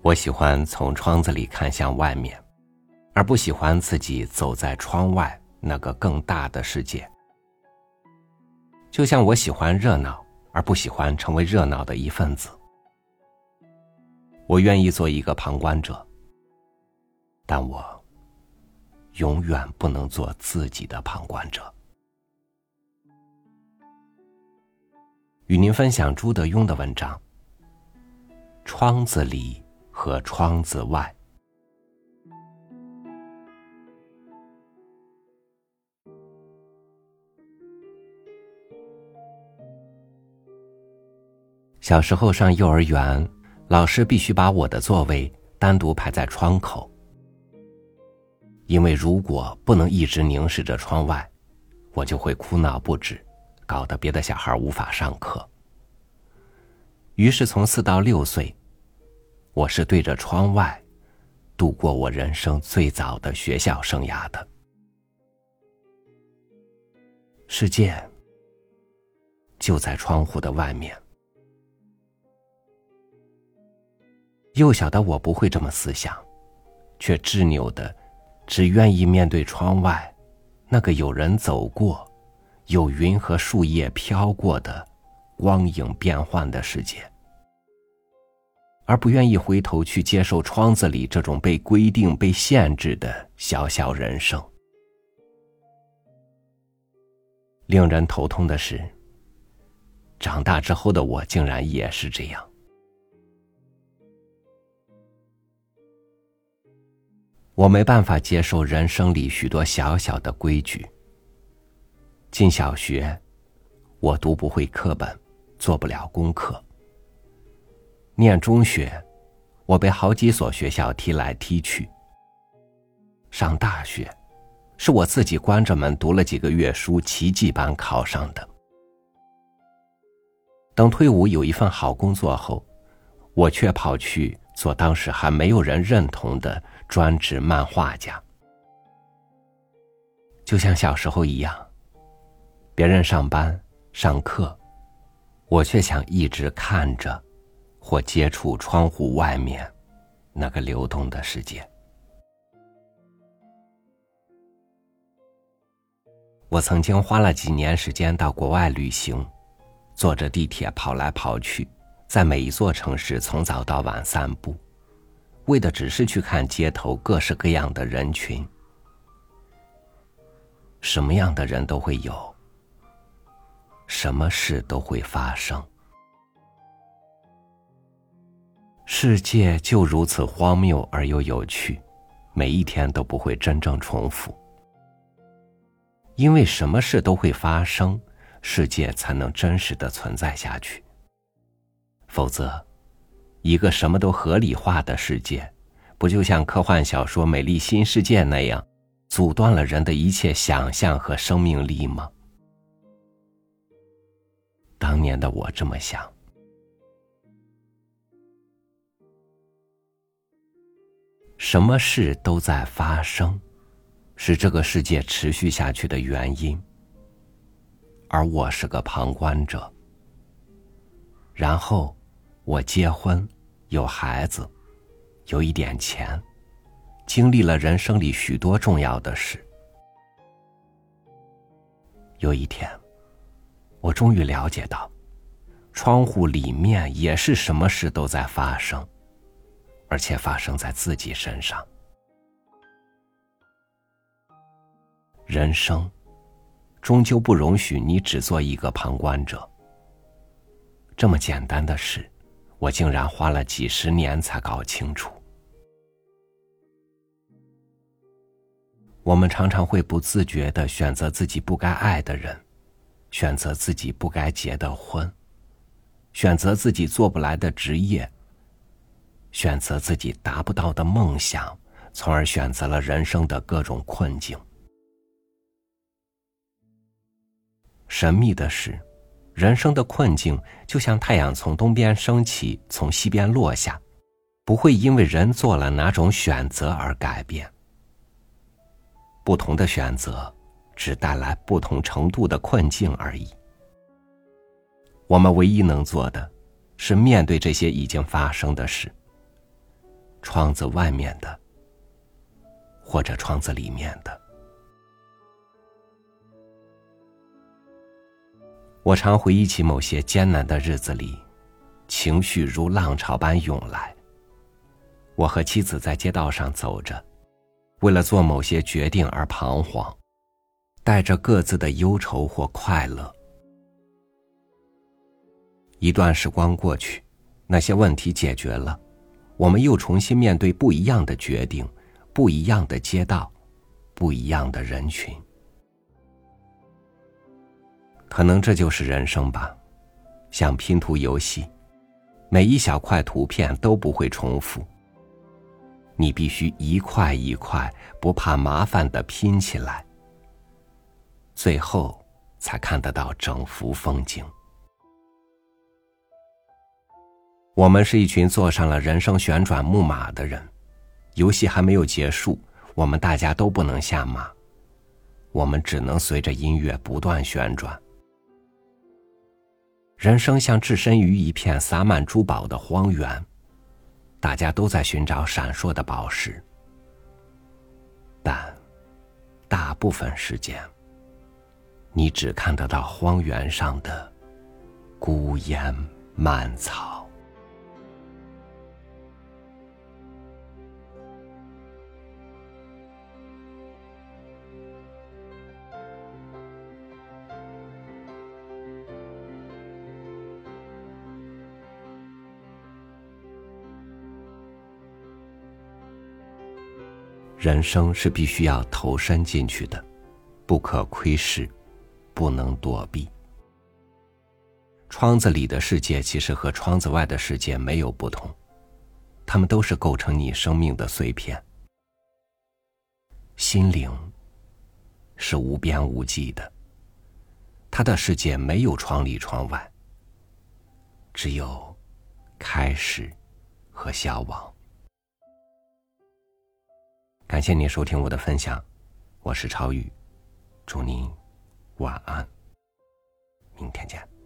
我喜欢从窗子里看向外面，而不喜欢自己走在窗外那个更大的世界。就像我喜欢热闹，而不喜欢成为热闹的一份子。我愿意做一个旁观者，但我永远不能做自己的旁观者。与您分享朱德庸的文章《窗子里和窗子外》。小时候上幼儿园，老师必须把我的座位单独排在窗口，因为如果不能一直凝视着窗外，我就会哭闹不止。搞得别的小孩无法上课。于是从四到六岁，我是对着窗外度过我人生最早的学校生涯的。世界就在窗户的外面。幼小的我不会这么思想，却执拗的只愿意面对窗外那个有人走过。有云和树叶飘过的光影变幻的世界，而不愿意回头去接受窗子里这种被规定、被限制的小小人生。令人头痛的是，长大之后的我竟然也是这样。我没办法接受人生里许多小小的规矩。进小学，我读不会课本，做不了功课。念中学，我被好几所学校踢来踢去。上大学，是我自己关着门读了几个月书，奇迹般考上的。等退伍有一份好工作后，我却跑去做当时还没有人认同的专职漫画家，就像小时候一样。别人上班、上课，我却想一直看着，或接触窗户外面那个流动的世界。我曾经花了几年时间到国外旅行，坐着地铁跑来跑去，在每一座城市从早到晚散步，为的只是去看街头各式各样的人群。什么样的人都会有。什么事都会发生，世界就如此荒谬而又有趣，每一天都不会真正重复。因为什么事都会发生，世界才能真实的存在下去。否则，一个什么都合理化的世界，不就像科幻小说《美丽新世界》那样，阻断了人的一切想象和生命力吗？当年的我这么想，什么事都在发生，是这个世界持续下去的原因。而我是个旁观者。然后，我结婚，有孩子，有一点钱，经历了人生里许多重要的事。有一天。我终于了解到，窗户里面也是什么事都在发生，而且发生在自己身上。人生，终究不容许你只做一个旁观者。这么简单的事，我竟然花了几十年才搞清楚。我们常常会不自觉的选择自己不该爱的人。选择自己不该结的婚，选择自己做不来的职业，选择自己达不到的梦想，从而选择了人生的各种困境。神秘的是，人生的困境就像太阳从东边升起，从西边落下，不会因为人做了哪种选择而改变。不同的选择。只带来不同程度的困境而已。我们唯一能做的，是面对这些已经发生的事，窗子外面的，或者窗子里面的。我常回忆起某些艰难的日子里，情绪如浪潮般涌来。我和妻子在街道上走着，为了做某些决定而彷徨，带着各自的忧愁或快乐。一段时光过去，那些问题解决了，我们又重新面对不一样的决定，不一样的街道，不一样的人群。可能这就是人生吧，像拼图游戏，每一小块图片都不会重复。你必须一块一块不怕麻烦的拼起来，最后才看得到整幅风景。我们是一群坐上了人生旋转木马的人，游戏还没有结束，我们大家都不能下马，我们只能随着音乐不断旋转。人生像置身于一片洒满珠宝的荒原，大家都在寻找闪烁的宝石，但大部分时间，你只看得到荒原上的孤烟蔓草。人生是必须要投身进去的，不可窥视，不能躲避。窗子里的世界其实和窗子外的世界没有不同，它们都是构成你生命的碎片。心灵是无边无际的，它的世界没有窗里窗外，只有开始和消亡。感谢您收听我的分享，我是超宇，祝您晚安，明天见。